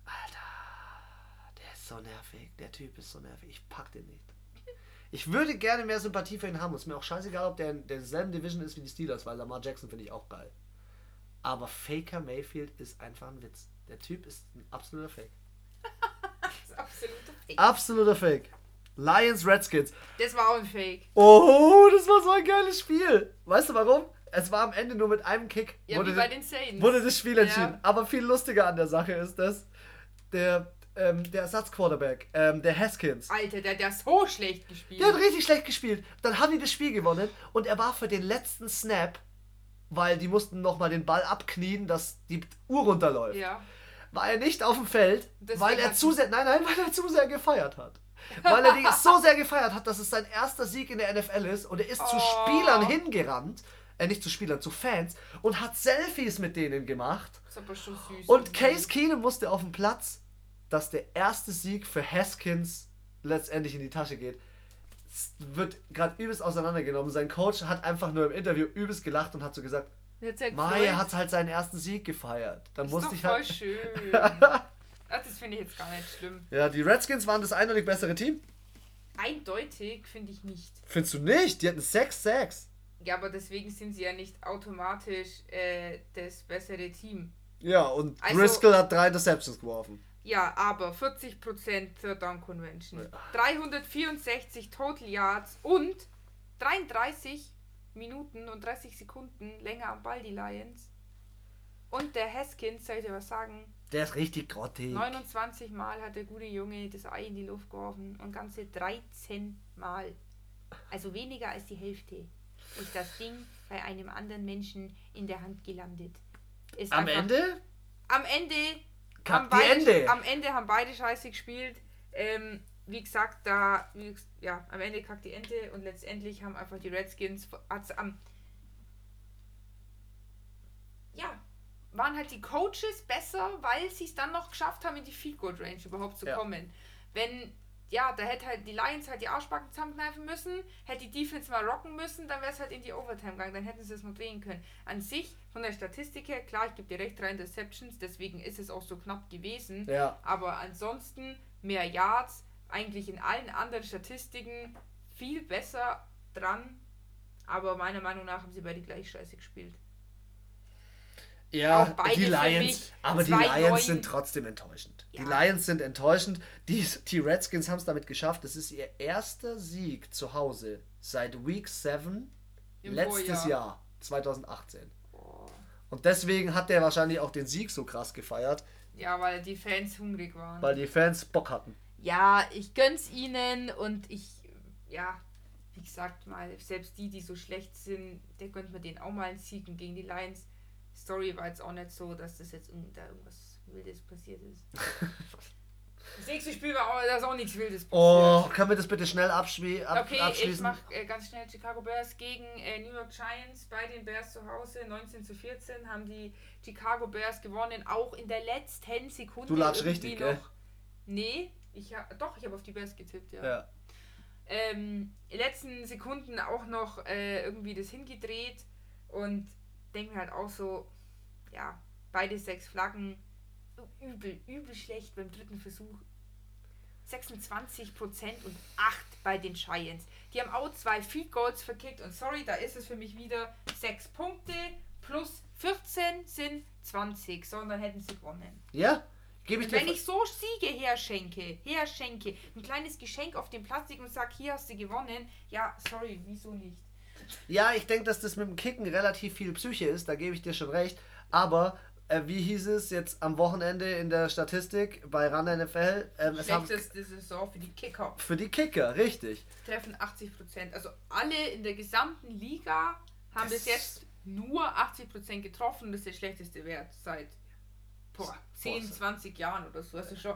Alter, der ist so nervig. Der Typ ist so nervig. Ich pack den nicht. Ich würde gerne mehr Sympathie für ihn haben. ist mir auch scheißegal, ob der in derselben Division ist wie die Steelers, weil Lamar Jackson finde ich auch geil. Aber Faker Mayfield ist einfach ein Witz. Der Typ ist ein absoluter Fake. Absoluter Fake. Absoluter Fake. Lions Redskins. Das war auch ein Fake. Oh, das war so ein geiles Spiel. Weißt du warum? Es war am Ende nur mit einem Kick. Ja, wurde, wie bei den Saints. wurde das Spiel entschieden. Ja. Aber viel lustiger an der Sache ist, dass der, ähm, der Ersatzquarterback, ähm, der Haskins. Alter, der hat so schlecht gespielt. Der hat richtig schlecht gespielt. Dann haben die das Spiel gewonnen und er war für den letzten Snap weil die mussten nochmal den Ball abknien, dass die Uhr runterläuft. Ja. War er nicht auf dem Feld, Deswegen weil er zu sehr, nein, nein, weil er zu sehr gefeiert hat. weil er die so sehr gefeiert hat, dass es sein erster Sieg in der NFL ist und er ist oh. zu Spielern hingerannt, äh, nicht zu Spielern, zu Fans und hat Selfies mit denen gemacht. Das ist aber schon süß. Und Case Keenum musste auf dem Platz, dass der erste Sieg für Haskins letztendlich in die Tasche geht wird gerade übelst auseinandergenommen. Sein Coach hat einfach nur im Interview übelst gelacht und hat so gesagt, Mai hat halt seinen ersten Sieg gefeiert. Dann musste ich voll halt. schön. Ach, das finde ich jetzt gar nicht schlimm. Ja, die Redskins waren das eindeutig bessere Team. Eindeutig finde ich nicht. Findest du nicht? Die hatten 6-6. Ja, aber deswegen sind sie ja nicht automatisch äh, das bessere Team. Ja, und also, Driscoll hat drei Interceptions geworfen. Ja, aber 40% Third Down Convention. Ja. 364 Total Yards und 33 Minuten und 30 Sekunden länger am Ball, die Lions. Und der Haskins, soll ich dir was sagen? Der ist richtig grottig. 29 Mal hat der gute Junge das Ei in die Luft geworfen und ganze 13 Mal. Also weniger als die Hälfte. Ist das Ding bei einem anderen Menschen in der Hand gelandet. Ist am Ende? Am Ende haben beide, Ende. Am Ende haben beide scheiße gespielt. Ähm, wie gesagt, da, wie, ja, am Ende kackt die Ente und letztendlich haben einfach die Redskins am. ja, waren halt die Coaches besser, weil sie es dann noch geschafft haben, in die Field Goal Range überhaupt zu ja. kommen. Wenn ja, da hätte halt die Lions halt die Arschbacken zusammenkneifen müssen, hätte die Defense mal rocken müssen, dann wäre es halt in die Overtime gegangen, dann hätten sie es noch drehen können. An sich, von der Statistik her, klar, ich gebe dir recht, drei Interceptions, deswegen ist es auch so knapp gewesen. Ja. Aber ansonsten mehr Yards, eigentlich in allen anderen Statistiken viel besser dran, aber meiner Meinung nach haben sie beide gleich scheiße gespielt. Ja, die Lions, aber die Lions sind trotzdem enttäuschend. Die Ja. Lions sind enttäuschend. Die, die Redskins haben es damit geschafft. Das ist ihr erster Sieg zu Hause seit Week 7 Im letztes Vorjahr. Jahr, 2018. Boah. Und deswegen hat der wahrscheinlich auch den Sieg so krass gefeiert, Ja, weil die Fans hungrig waren. weil die Fans Bock hatten. Ja, ich gönn's ihnen und ich, ja, wie gesagt mal, selbst die, die so schlecht sind, der gönnt man denen auch mal einen Sieg und gegen die Lions. Story war jetzt auch nicht so, dass das jetzt da irgendwas Wildes passiert ist. Das nächste Spiel war auch, da ist auch nichts Wildes passiert. Oh, können wir das bitte schnell abschwie ab Okay, ich abschließen? mach äh, ganz schnell Chicago Bears gegen äh, New York Giants bei den Bears zu Hause. 19 zu 14 haben die Chicago Bears gewonnen, auch in der letzten Sekunde. Du lagst irgendwie richtig, gell? Nee, ich ha doch, ich habe auf die Bears getippt, ja. ja. Ähm, in den letzten Sekunden auch noch äh, irgendwie das hingedreht und denke mir halt auch so, ja, beide sechs Flaggen, übel, übel schlecht beim dritten Versuch. 26% und 8% bei den Giants. Die haben auch zwei Field Goals verkickt und sorry, da ist es für mich wieder 6 Punkte plus 14 sind 20, sondern hätten sie gewonnen. Ja? Gebe ich dir wenn ich so Siege herschenke, herschenke, ein kleines Geschenk auf dem Plastik und sag, hier hast du gewonnen, ja, sorry, wieso nicht? Ja, ich denke, dass das mit dem Kicken relativ viel Psyche ist, da gebe ich dir schon recht. Aber äh, wie hieß es jetzt am Wochenende in der Statistik bei RAN NFL? Ähm, Schlechteste Saison für die Kicker. für die Kicker, richtig. Treffen 80%. Also alle in der gesamten Liga haben Das- bis jetzt nur 80% getroffen. Das ist der schlechteste Wert seit boah, 10, Boah. 20 Jahren oder so. Also schon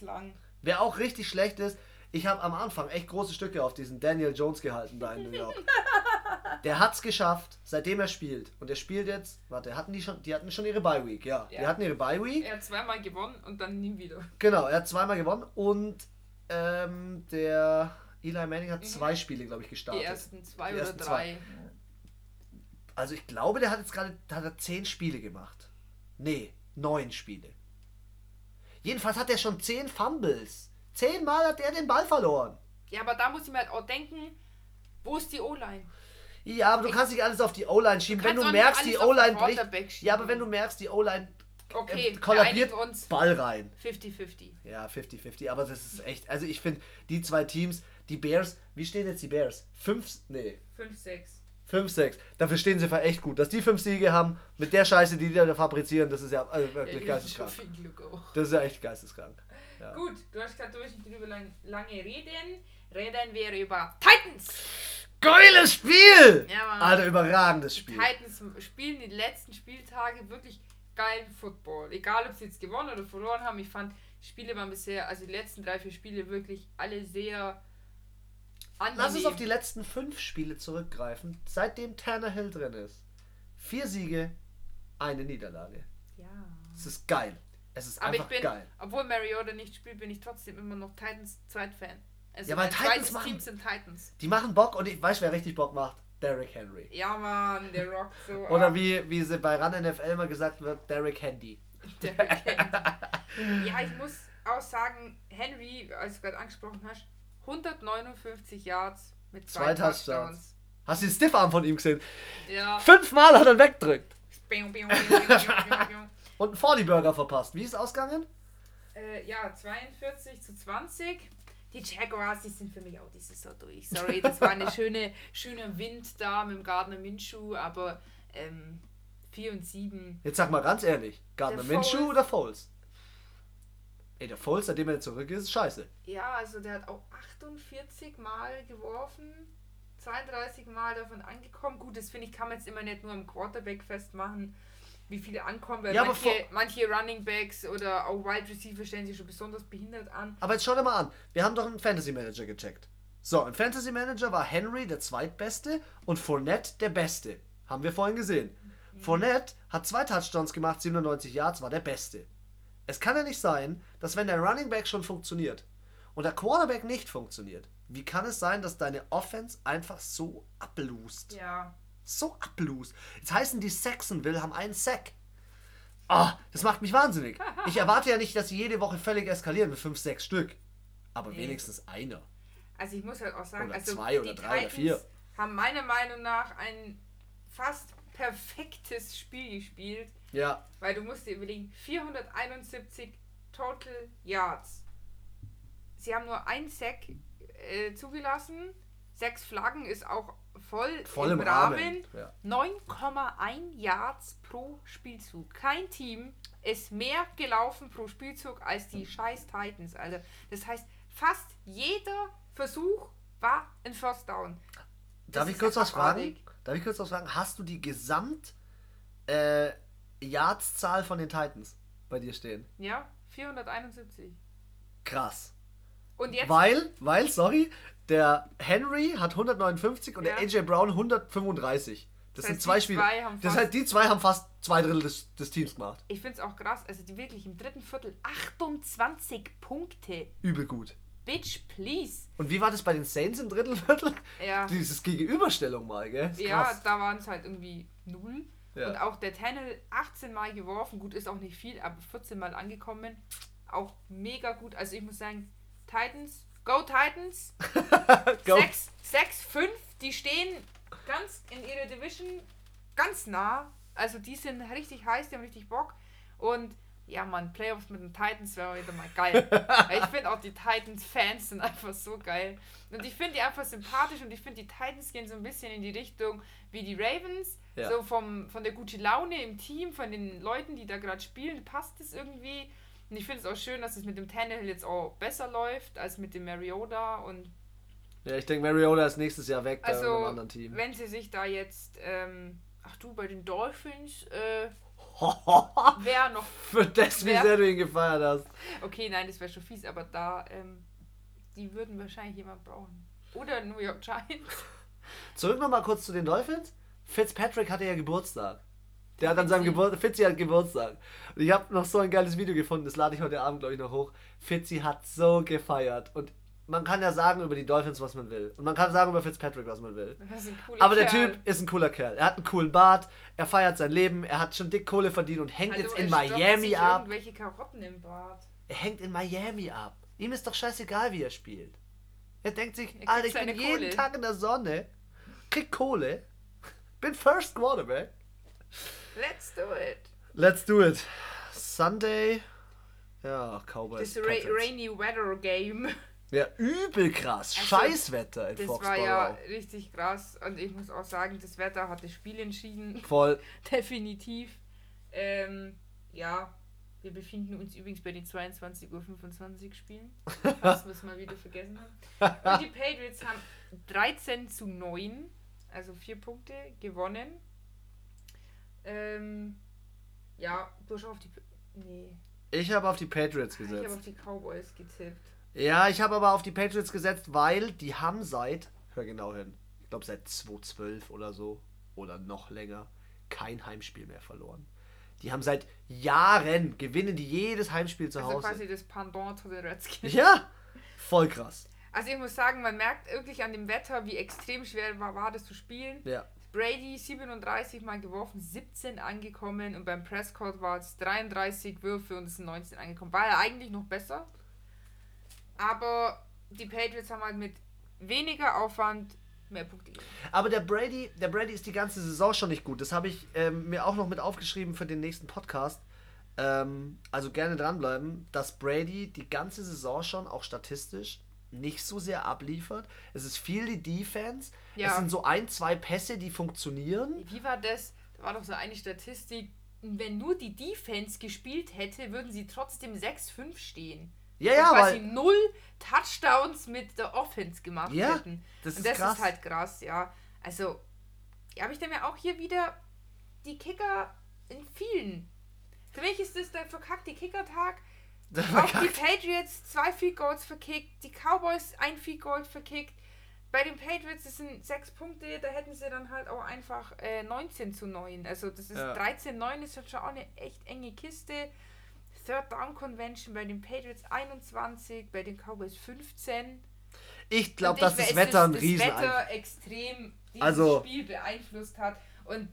lang. Wer auch richtig schlecht ist, ich habe am Anfang echt große Stücke auf diesen Daniel Jones gehalten da in New York. Der hat's geschafft, seitdem er spielt. Und er spielt jetzt, warte, hatten die schon, die hatten schon ihre Bye Week, ja. Die Ja. hatten ihre Bye Week. Er hat zweimal gewonnen und dann nie wieder. Genau, er hat zweimal gewonnen und ähm, der Eli Manning hat Mhm. zwei Spiele, glaube ich, gestartet. Die ersten zwei Die oder ersten drei. Also ich glaube, der hat jetzt gerade hat er zehn Spiele gemacht. Nee, neun Spiele. Jedenfalls hat er schon zehn Fumbles. Zehnmal hat er den Ball verloren. Ja, aber da muss ich mir halt auch denken, wo ist die O-Line? Ja, aber du kannst nicht alles auf die O-Line schieben. Wenn du auch nicht merkst, die O-Line bricht. Ja, aber wenn du merkst, die O-Line Okay, äh, kollabiert, uns. Ball rein. 50-50. Ja, 50-50. Aber das ist echt. Also ich finde, die zwei Teams, die Bears, wie stehen jetzt die Bears? Fünf, nee, 5-6. 5-6. Dafür stehen sie für echt gut. Dass die fünf Siege haben, mit der Scheiße, die die da fabrizieren, das ist ja also wirklich Ja, geisteskrank. viel Glück auch. Das ist ja echt geisteskrank. Ja. Gut, du hast gesagt, du willst nicht drüber lang, lange reden. Reden wir über Titans. Geiles Spiel! Ja, Mann. Alter, überragendes Spiel. Titans spielen die letzten Spieltage wirklich geilen Football. Egal, ob sie jetzt gewonnen oder verloren haben. Ich fand, die Spiele waren bisher, also die letzten drei, vier Spiele wirklich alle sehr angenehm. Lass uns auf die letzten fünf Spiele zurückgreifen, seitdem Tannehill drin ist. Vier Siege, eine Niederlage. Ja. Es ist geil. Es ist Aber ich einfach bin, geil. obwohl Mariota nicht spielt, bin ich trotzdem immer noch Titans Zweitfan. Also Ja, weil Titans machen- Team sind Titans. Die machen Bock und ich weiß, wer richtig Bock macht. Derrick Henry. Ja, Mann, der Rock so. Oder wie, wie sie bei Run NFL immer gesagt wird, Derrick Handy. der Henry. Ja, ich muss auch sagen, Henry, als du gerade angesprochen hast, 159 Yards mit zwei, Zwei Touchdowns. Touchdowns. Hast du den Stiffarm von ihm gesehen? Ja. Fünfmal hat er weggedrückt. Und einen 40 Burger verpasst. Wie ist es ausgegangen? Äh, ja, 42 zu 20. Die Jaguars, die sind für mich auch die Saison durch. Sorry, das war eine schöne, schöner Wind da mit dem Gardner Minshew, aber ähm, 4 und 7. Jetzt sag mal ganz ehrlich, Gardner Foles. oder Foles? Ey, der Foles, seitdem er zurück ist, ist scheiße. Ja, also der hat auch 48 Mal geworfen, 32 Mal davon angekommen. Gut, das finde ich, kann man jetzt immer nicht nur am Quarterback festmachen, wie viele ankommen, weil Ja, manche, manche Running Backs oder auch Wide Receiver stellen sich schon besonders behindert an. Aber jetzt schau dir mal an. Wir haben doch einen Fantasy Manager gecheckt. So, im Fantasy Manager war Henry der zweitbeste und Fournette der beste. Haben wir vorhin gesehen. Fournette hat zwei Touchdowns gemacht, 97 Yards, war der beste. Es kann ja nicht sein, dass wenn der Running Back schon funktioniert und der Quarterback nicht funktioniert, wie kann es sein, dass deine Offense einfach so ablust? Ja, So ablust. Jetzt heißen die Saxonville haben einen Sack. Ah, das macht mich wahnsinnig. Ich erwarte ja nicht, dass sie jede Woche völlig eskalieren mit 5, 6 Stück. Aber Nee. wenigstens einer. Also ich muss halt auch sagen, Oder also zwei oder die drei oder Titans vier. haben meiner Meinung nach ein fast perfektes Spiel gespielt, Ja, weil du musst dir überlegen, 471 Total Yards. Sie haben nur ein Sack äh, zugelassen, sechs Flaggen ist auch voll, voll im Rahmen. Rahmen. Ja. 9,1 Yards pro Spielzug. Kein Team ist mehr gelaufen pro Spielzug als die scheiß Titans. Also, das heißt, fast jeder Versuch war ein First Down. Darf ich kurz was fragen? Darf ich kurz was fragen? Hast du die Gesamt äh, Yards-Zahl von den Titans bei dir stehen? Ja, 471. Krass. Und jetzt, Weil, weil, sorry, der Henry hat 159 und Ja. der AJ Brown 135. Das, Das sind heißt, zwei die Spiele. zwei das heißt, die zwei haben fast zwei Drittel des, des Teams gemacht. ich finde es auch krass, also die wirklich im dritten Viertel 28 Punkte. Übel gut. Bitch, please. Und wie war das bei den Saints im dritten Viertel? Ja. Dieses Gegenüberstellung mal, gell? Ja, da waren es halt irgendwie null. Ja. Und auch der Tennel 18 Mal geworfen. Gut, ist auch nicht viel, aber 14 Mal angekommen. Auch mega gut. Also ich muss sagen, Titans, go Titans. Go. 6, 6, 5, die stehen ganz in ihrer Division ganz nah. Also die sind richtig heiß, die haben richtig Bock. Und ja, man, Playoffs mit den Titans wäre wieder mal geil. Ich finde auch die Titans-Fans sind einfach so geil. Und ich finde die einfach sympathisch und ich finde die Titans gehen so ein bisschen in die Richtung wie die Ravens. Ja. So vom, von der guten Laune im Team, von den Leuten, die da gerade spielen, passt es irgendwie. Und ich finde es auch schön, dass es mit dem Tannehill jetzt auch besser läuft als mit dem Mariota und Ja, ich denke, Mariota ist nächstes Jahr weg bei also, irgendeinem anderen Team. wenn sie sich da jetzt, ähm, ach du, bei den Dolphins, äh, wäre noch, Für das, wie Wer- sehr du ihn gefeiert hast. okay, nein, das wäre schon fies, aber da, ähm, die würden wahrscheinlich jemand brauchen. Oder New York Giants. Zurück nochmal kurz zu den Dolphins. Fitzpatrick hatte ja Geburtstag. Der hat an seinem Geburtstag, Fitzi hat Geburtstag. Und ich habe noch so ein geiles Video gefunden, das lade ich heute Abend, glaube ich, noch hoch. Fitzi hat so gefeiert. Und man kann ja sagen über die Dolphins, was man will. Und man kann sagen über Fitzpatrick, was man will. Aber der Kerl. Typ ist ein cooler Kerl. Er hat einen coolen Bart, er feiert sein Leben, er hat schon dick Kohle verdient und hängt Hallo, jetzt er in Miami ab. irgendwelche Karotten im Bart. Er hängt in Miami ab. Ihm ist doch scheißegal, wie er spielt. Er denkt sich, kriegt Alter, ich bin jeden Kohle. Tag in der Sonne, krieg Kohle, bin First Quarterback. Let's do it. Let's do it. Sunday. Ja, Cowboys. Das Ra. Rainy Weather Game. Ja, übel krass. Also, Scheißwetter in Das war Foxborough. ja richtig krass. Und ich muss auch sagen, das Wetter hat das Spiel entschieden. Voll. Definitiv. Ähm, ja, wir befinden uns übrigens bei den 22.25 Uhr Spielen. Was wir es mal wieder vergessen haben. Und die Patriots haben 13 zu 9, also 4 Punkte gewonnen. Ähm, ja, du hast auf die. Nee, Ich habe auf die Patriots ich habe gesetzt. auf die Cowboys getippt. Ja, ich habe aber auf die Patriots gesetzt, weil die haben seit, hör genau hin, ich glaube seit 2012 oder so, oder noch länger, kein Heimspiel mehr verloren. Die haben seit Jahren, gewinnen die jedes Heimspiel zu Also Hause. quasi das Pendant zu den Redskins. Ja, voll krass. Also ich muss sagen, man merkt wirklich an dem Wetter, wie extrem schwer war, war das zu spielen. Ja. Brady 37 Mal geworfen, 17 angekommen und beim Prescott war es 33 Würfe und es sind 19 angekommen. War ja eigentlich noch besser. Aber die Patriots haben halt mit weniger Aufwand mehr Punkte gegeben. Aber der Brady, der Brady ist die ganze Saison schon nicht gut. Das habe ich ähm, mir auch noch mit aufgeschrieben für den nächsten Podcast. Ähm, also gerne dranbleiben, dass Brady die ganze Saison schon, auch statistisch, nicht so sehr abliefert. Es ist viel die Defense. Ja. Es sind so ein, zwei Pässe, die funktionieren. Wie war das? Da war doch so eine Statistik, wenn nur die Defense gespielt hätte, würden sie trotzdem 6-5 stehen. Ja, ja, quasi weil. null Touchdowns mit der Offense gemacht Ja, hätten. das und ist das krass. ist halt krass, ja. Also, ja, aber ich denke mir auch hier wieder die Kicker in vielen. Für mich ist das der verkackte Kickertag. War Auch die. Patriots zwei Field Goals verkickt, die Cowboys ein Field Goal verkickt. Bei den Patriots, das sind sechs Punkte, da hätten sie dann halt auch einfach äh, 19 zu 9. Also das ist Ja. 13-9 ist halt schon auch eine echt enge Kiste. Third Down Convention bei den Patriots 21, bei den Cowboys 15. Ich glaube, dass ich das Wetter ein das Riesen. Wetter extrem dieses Also- Spiel beeinflusst hat. Und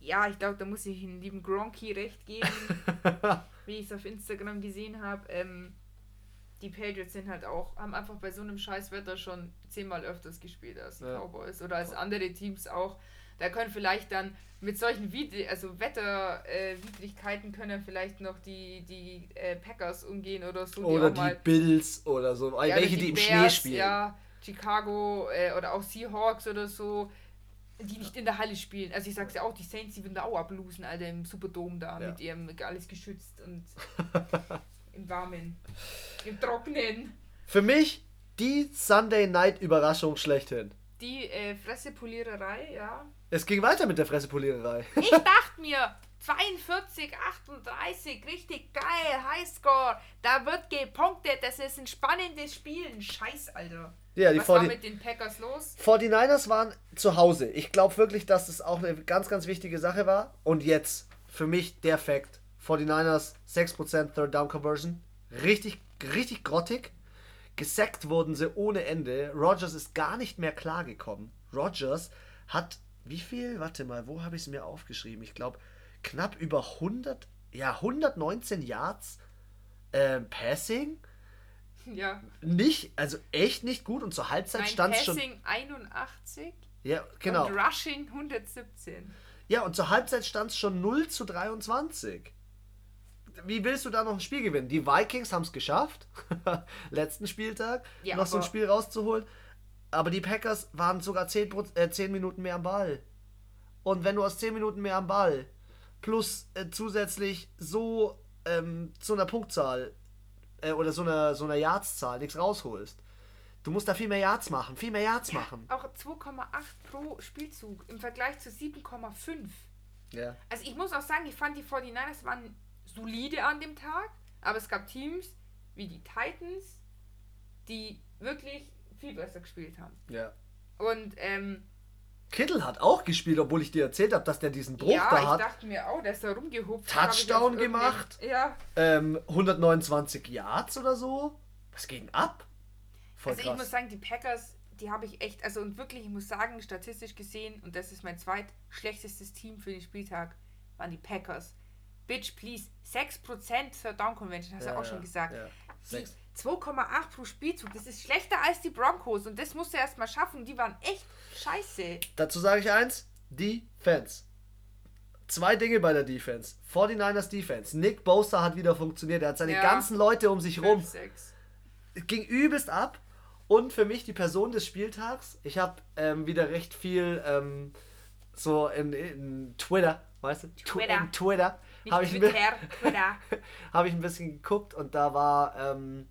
ja, ich glaube, da muss ich den lieben Gronky recht geben, wie ich es auf Instagram gesehen habe. Ähm, die Patriots sind halt auch, haben einfach bei so einem scheiß Wetter schon zehnmal öfters gespielt als die Ja. Cowboys oder als andere Teams auch. Da können vielleicht dann mit solchen Widri also Wetterwidrigkeiten äh, können vielleicht noch die, die äh, Packers umgehen oder so. Oder die mal, Bills oder so. ja, welche, oder die, im Bears, Schnee spielen. Ja, Chicago äh, oder auch Seahawks oder so, die nicht in der Halle spielen. Also ich sag's ja auch, die Saints, die würden da auch ablosen, Alter, im Superdome da, Ja. mit ihrem alles geschützt und im Warmen, im Trocknen. Für mich die Sunday Night Überraschung schlechthin. Die äh, Fressepoliererei, ja. Es ging weiter mit der Fressepoliererei. Ich dachte mir, 42, 38, richtig geil, Highscore. Da wird gepunktet, das ist ein spannendes Spiel. Ein Scheiß, Alter. Ja, die Was war 40 mit den Packers los? 49ers waren zu Hause. Ich glaube wirklich, dass das auch eine ganz, ganz wichtige Sache war. Und jetzt, für mich der Fakt. 49ers 6% Third Down Conversion. Richtig, richtig grottig. Gesackt wurden sie ohne Ende. Rogers ist gar nicht mehr klargekommen. Rogers hat wie viel? Warte mal, wo habe ich es mir aufgeschrieben? Ich glaube, knapp über 100, ja, 119 Yards ähm, Passing. Ja. Nicht, also echt nicht gut. Und zur Halbzeit stand es schon. Passing 81 Ja, genau. und Rushing 117. Ja, und zur Halbzeit stand es schon 0 zu 23. Wie willst du da noch ein Spiel gewinnen? Die Vikings haben es geschafft, letzten Spieltag, Ja, noch so ein Spiel rauszuholen. Aber die Packers waren sogar 10, Proz- äh, 10 Minuten mehr am Ball. Und wenn du aus 10 Minuten mehr am Ball plus äh, zusätzlich so ähm, zu einer Punktzahl äh, oder so einer, so einer Yardszahl nichts rausholst, du musst da viel mehr Yards machen, viel mehr Yards machen. Auch 2,8 pro Spielzug im Vergleich zu 7,5. Ja. Also ich muss auch sagen, ich fand die 49ers waren solide an dem Tag, aber es gab Teams wie die Titans, die wirklich viel besser gespielt haben. ja. Und ähm, Kittel hat auch gespielt, obwohl ich dir erzählt habe, dass der diesen Bruch ja, da ich hat. dachte mir auch, der ist da rumgehupft. Touchdown ich gemacht. Ja, Ähm, 129 Yards oder so. Was ging ab? Voll also ich muss krass. sagen, die Packers, die habe ich echt, also und wirklich, ich muss sagen, statistisch gesehen, und das ist mein zweitschlechtestes Team für den Spieltag, waren die Packers. Bitch, please, 6% zur Down Convention, hast du Ja, auch ja, schon gesagt. ja. Die. 2,8 pro Spielzug, das ist schlechter als die Broncos und das musst du erst mal schaffen. Die waren echt scheiße. Dazu sage ich eins: Defense. Zwei Dinge bei der Defense. 49ers Defense. Nick Bosa hat wieder funktioniert. Er hat seine Ja. ganzen Leute um sich rum. 5, 6. ging übelst ab. Und für mich die Person des Spieltags. Ich habe ähm, wieder recht viel ähm, so in, in Twitter, weißt du? Tw- Twitter. In Twitter habe ich, Twitter, Twitter. hab ich ein bisschen geguckt und da war ähm,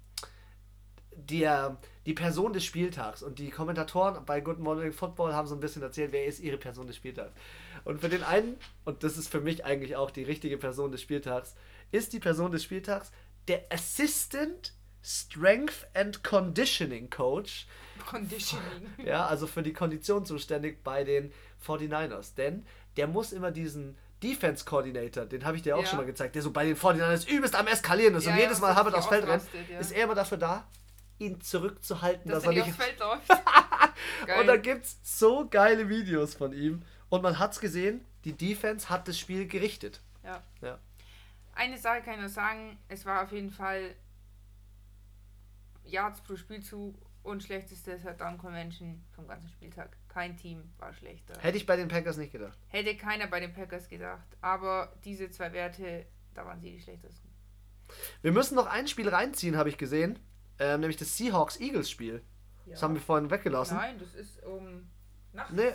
der, die Person des Spieltags. Und die Kommentatoren bei Good Morning Football haben so ein bisschen erzählt, wer ist ihre Person des Spieltags. Und für den einen, und das ist für mich eigentlich auch die richtige Person des Spieltags, ist die Person des Spieltags der Assistant Strength and Conditioning Coach. Conditioning. Ja, also für die Kondition zuständig bei den 49ers. Denn der muss immer diesen Defense Coordinator, den habe ich dir auch Ja. schon mal gezeigt, der so bei den 49ers übelst am Eskalieren ist Ja, und ja, jedes Mal Habit richtig aufs Feld rennt, ist er immer dafür da, ihn zurückzuhalten, Dass dass, er nicht aufs Feld läuft. Und da gibt's so geile Videos von ihm. Und man hat's gesehen, die Defense hat das Spiel gerichtet. Ja. Ja. Eine Sache kann ich nur sagen, es war auf jeden Fall Yards pro Spielzug und schlechteste Down Convention vom ganzen Spieltag. Kein Team war schlechter. Hätte ich bei den Packers nicht gedacht. Hätte keiner bei den Packers gedacht. Aber diese zwei Werte, da waren sie die schlechtesten. Wir müssen noch ein Spiel reinziehen, habe ich gesehen. Ähm, nämlich das Seahawks-Eagles-Spiel. Das haben wir vorhin weggelassen. Nein, das ist um nachts. Nee.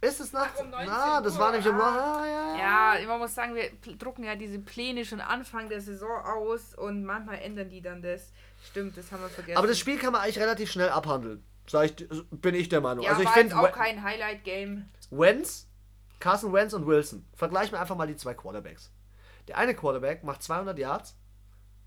Ist es nachts? Ach, um 19 Na, das Uhr. war nämlich um Ah. ah, ja, ja. Ja, man muss sagen, wir drucken ja diese Pläne schon Anfang der Saison aus und manchmal ändern die dann das. Stimmt, das haben wir vergessen. Aber das Spiel kann man eigentlich relativ schnell abhandeln. Sag ich, bin ich der Meinung. ja, also ich finde auch kein Highlight-Game. Wentz, Carson Wentz und Wilson. Vergleichen wir einfach mal die zwei Quarterbacks. Der eine Quarterback macht 200 Yards,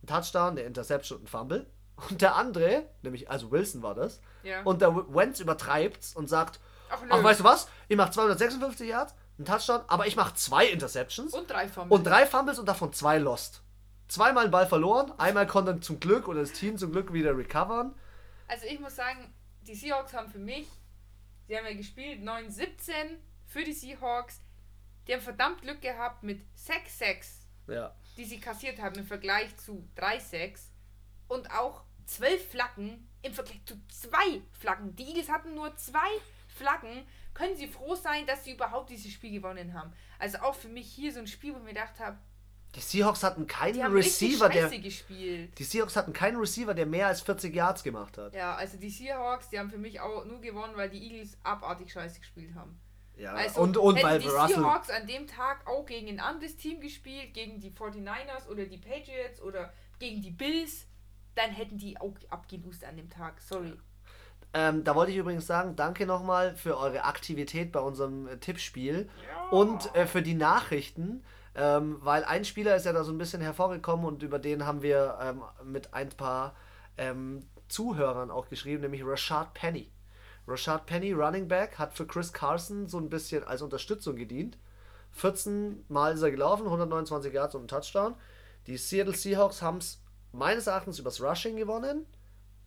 ein Touchdown, eine Interception und ein Fumble. Und der andere, nämlich also Wilson war das, Ja. und der Wentz übertreibt's und sagt, Ach, ach weißt du was, ich mach 256 Yards, ein Touchdown, aber ich mach zwei Interceptions und drei Fumbles. und drei Fumbles und davon zwei lost. Zweimal einen Ball verloren, einmal konnte zum Glück oder das Team zum Glück wieder recovern. Also ich muss sagen, die Seahawks haben für mich, sie haben ja gespielt 9-17 für die Seahawks. Die haben verdammt Glück gehabt mit 6-6, Ja. die sie kassiert haben im Vergleich zu 3-6. Und auch zwölf Flaggen im Vergleich zu zwei Flaggen. Die Eagles hatten nur zwei Flaggen. Können sie froh sein, dass sie überhaupt dieses Spiel gewonnen haben. Also auch für mich hier so ein Spiel, wo ich mir gedacht habe, Die Seahawks hatten keinen Receiver, der. gespielt. Die Seahawks hatten keinen Receiver, der mehr als 40 Yards gemacht hat. Ja, also die Seahawks, die haben für mich auch nur gewonnen, weil die Eagles abartig scheiße gespielt haben. Ja, Also und, und weil die Russell. Seahawks an dem Tag auch gegen ein anderes Team gespielt, gegen die 49ers oder die Patriots oder gegen die Bills, dann hätten die auch abgelust an dem Tag. Sorry. Ähm, da wollte ich übrigens sagen, danke nochmal für eure Aktivität bei unserem äh, Tippspiel und äh, für die Nachrichten, ähm, weil ein Spieler ist ja da so ein bisschen hervorgekommen und über den haben wir ähm, mit ein paar ähm, Zuhörern auch geschrieben, nämlich Rashad Penny. Rashad Penny, Running Back, hat für Chris Carson so ein bisschen als Unterstützung gedient. 14 Mal ist er gelaufen, 129 Yards und ein Touchdown. Die Seattle Seahawks haben es meines Erachtens übers Rushing gewonnen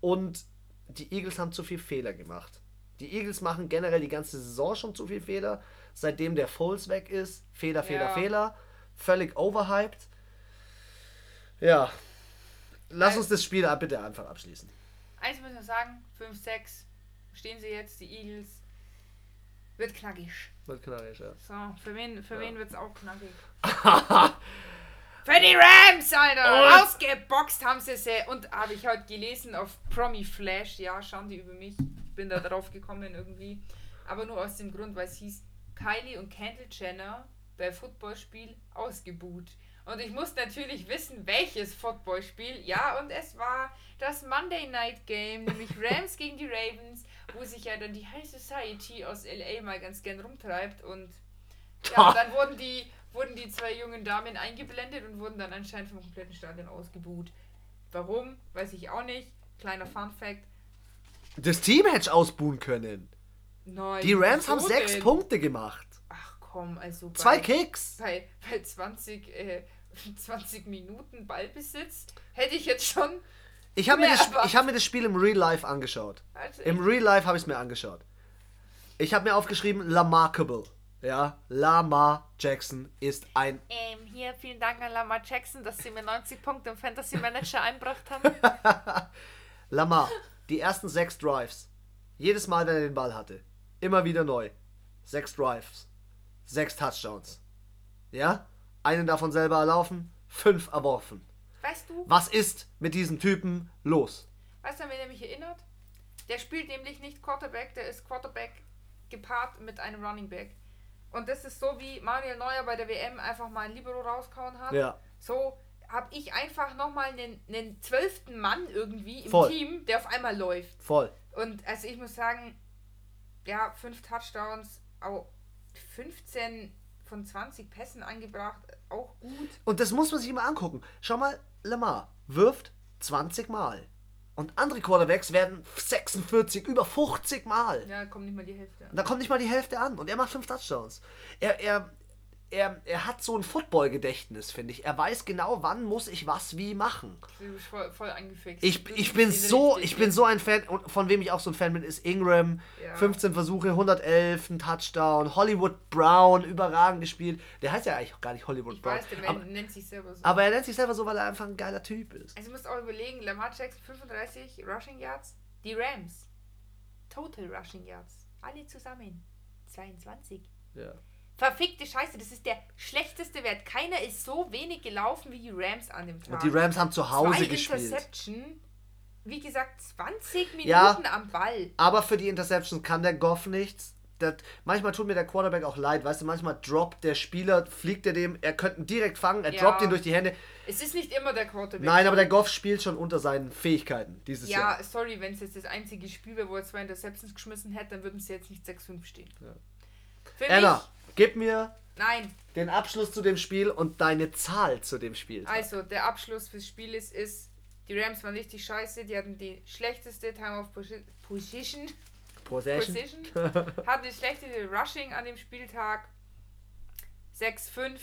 und die Eagles haben zu viel Fehler gemacht. Die Eagles machen generell die ganze Saison schon zu viel Fehler. Seitdem der Foles weg ist, Fehler, Fehler, Ja. Fehler. Völlig overhyped. Ja. Lass Weil- uns das Spiel bitte einfach abschließen. Eins müssen wir sagen, 5-6 stehen sie jetzt, die Eagles. Wird knackig. Wird knallig, ja. So, für wen, für Ja. wen wird's auch knackig? Für die Rams, Alter! Ausgeboxt haben sie sie. Und habe ich heute gelesen auf Promi Flash. Ja, schauen die über mich. Ich bin da drauf gekommen irgendwie. Aber nur aus dem Grund, weil es hieß, Kylie und Kendall Jenner bei Footballspiel ausgebuht. Und ich muss natürlich wissen, welches Footballspiel. Ja, und es war das Monday Night Game, nämlich Rams gegen die Ravens, wo sich ja dann die High Society aus LA mal ganz gern rumtreibt. Und ja, und dann wurden die, wurden die zwei jungen Damen eingeblendet und wurden dann anscheinend vom kompletten Stadion ausgebuht. Warum? Weiß ich auch nicht. Kleiner Fun Fact. Das Team hätte ich ausbuhen können. Nein, Die Rams haben sechs denn? Punkte gemacht. Ach komm, also bei, Zwei Kicks. bei, bei 20, äh, 20 Minuten Ballbesitz hätte ich jetzt schon. Ich habe mir, das- ich hab mir das Spiel im Real Life angeschaut. Also Im Real Life habe ich es mir angeschaut. Ich habe mir aufgeschrieben, Lamarkable. Ja, Lamar Jackson ist ein ähm, hier vielen Dank an Lamar Jackson, dass sie mir 90 Punkte im Fantasy Manager einbracht haben. Lamar. Die ersten sechs Drives. Jedes Mal, wenn er den Ball hatte. Immer wieder neu. Sechs Drives. Sechs Touchdowns. Ja? Einen davon selber erlaufen, fünf erworfen. Weißt du, Was ist mit diesem Typen los? weißt du, an wen er mich erinnert? Der spielt nämlich nicht Quarterback, der ist Quarterback gepaart mit einem Running Back. Und das ist so, wie Manuel Neuer bei der WM einfach mal ein Libero rausgehauen hat. Ja. So habe ich einfach nochmal einen, einen zwölften Mann irgendwie im Voll. Team, der auf einmal läuft. Voll. Und also ich muss sagen, ja, fünf Touchdowns, auch 15 von 20 Pässen angebracht, auch gut. Und das muss man sich immer angucken. Schau mal, Lamar wirft 20 Mal. Und andere Quarterbacks werden 46, über 50 Mal. Ja, kommt nicht mal die Hälfte. Und da kommt nicht mal die Hälfte an. Und er macht fünf Touchdowns. Er, er, er, er hat so ein Football-Gedächtnis, finde ich. Er weiß genau, wann muss ich was wie machen. Bist voll, voll angefixt. Ich, ich bin so, ich bin so ein Fan, und von wem ich auch so ein Fan bin, ist Ingram. Ja. 15 Versuche, 111, ein Touchdown. Hollywood Brown, überragend gespielt. Der heißt ja eigentlich auch gar nicht Hollywood Ich Brown. weiß, der aber, nennt sich selber so. aber er nennt sich selber so, weil er einfach ein geiler Typ ist. also, du musst auch überlegen, Lamar Jackson 35 Rushing Yards, die Rams. Total Rushing Yards. Alle zusammen. 22. Ja. Verfickte Scheiße, das ist der schlechteste Wert. Keiner ist so wenig gelaufen wie die Rams an dem Tag. Und die Rams haben zu Hause Zwei gespielt. Interception. Wie gesagt, 20 Minuten Ja. am Ball. Aber für die Interceptions kann der Goff nichts. Das, manchmal tut mir der Quarterback auch leid, weißt du, manchmal droppt der Spieler, fliegt er dem, er könnte ihn direkt fangen, er Ja. droppt ihn durch die Hände. Es ist nicht immer der Quarterback. Nein, aber der Goff spielt schon unter seinen Fähigkeiten dieses Ja, Jahr. sorry, wenn es jetzt das einzige Spiel wäre, wo er zwei Interceptions geschmissen hätte, dann würden sie jetzt nicht 6-5 stehen. Für Anna, mich, gib mir nein. den Abschluss zu dem Spiel und deine Zahl zu dem Spiel. Also, der Abschluss fürs Spiel ist, ist, die Rams waren richtig scheiße, die hatten die schlechteste Time of Posi- Position, Possession. Position hatten die schlechteste Rushing an dem Spieltag. 6-5.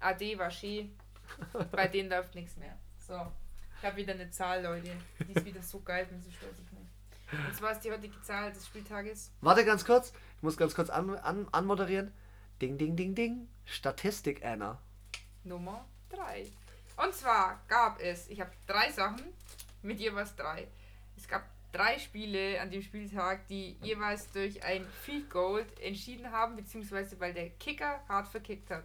AD war schee. Bei denen läuft nichts mehr. So. Ich habe wieder eine Zahl, Leute. Die ist wieder so geil, bin so stolz auf mich. Und zwar ist die heutige Zahl des Spieltages. Warte ganz kurz, ich muss ganz kurz an, an, anmoderieren. Ding, ding, ding, ding. Statistik, Anna. Nummer 3. Und zwar gab es, ich habe drei Sachen mit jeweils drei. Es gab drei Spiele an dem Spieltag, die jeweils durch ein Field Goal entschieden haben, beziehungsweise weil der Kicker hart verkickt hat.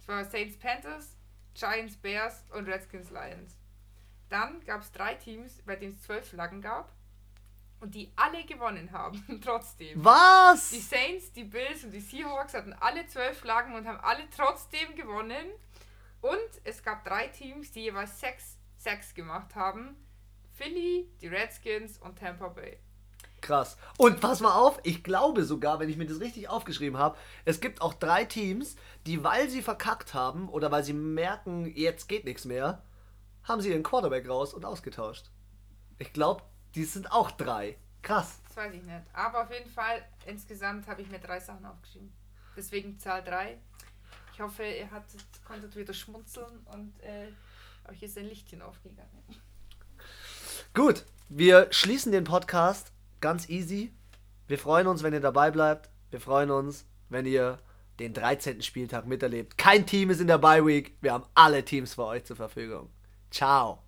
Es war Saints Panthers, Giants Bears und Redskins Lions. Dann gab es drei Teams, bei denen es zwölf Flaggen gab und die alle gewonnen haben, trotzdem. Was? Die Saints, die Bills und die Seahawks hatten alle zwölf Flaggen und haben alle trotzdem gewonnen. Und es gab drei Teams, die jeweils sechs Sacks gemacht haben. Philly, die Redskins und Tampa Bay. Krass. Und pass mal auf, ich glaube sogar, wenn ich mir das richtig aufgeschrieben habe, es gibt auch drei Teams, die, weil sie verkackt haben oder weil sie merken, jetzt geht nichts mehr, haben sie ihren Quarterback raus und ausgetauscht. Ich glaube, die sind auch drei. Krass. Das weiß ich nicht. Aber auf jeden Fall, insgesamt habe ich mir drei Sachen aufgeschrieben. Deswegen Zahl 3. Ich hoffe, ihr hattet, konntet wieder schmunzeln und äh, euch ist ein Lichtchen aufgegangen. Gut, wir schließen den Podcast ganz easy. Wir freuen uns, wenn ihr dabei bleibt. Wir freuen uns, wenn ihr den 13. Spieltag miterlebt. Kein Team ist in der Bye Week. Wir haben alle Teams für euch zur Verfügung. Ciao.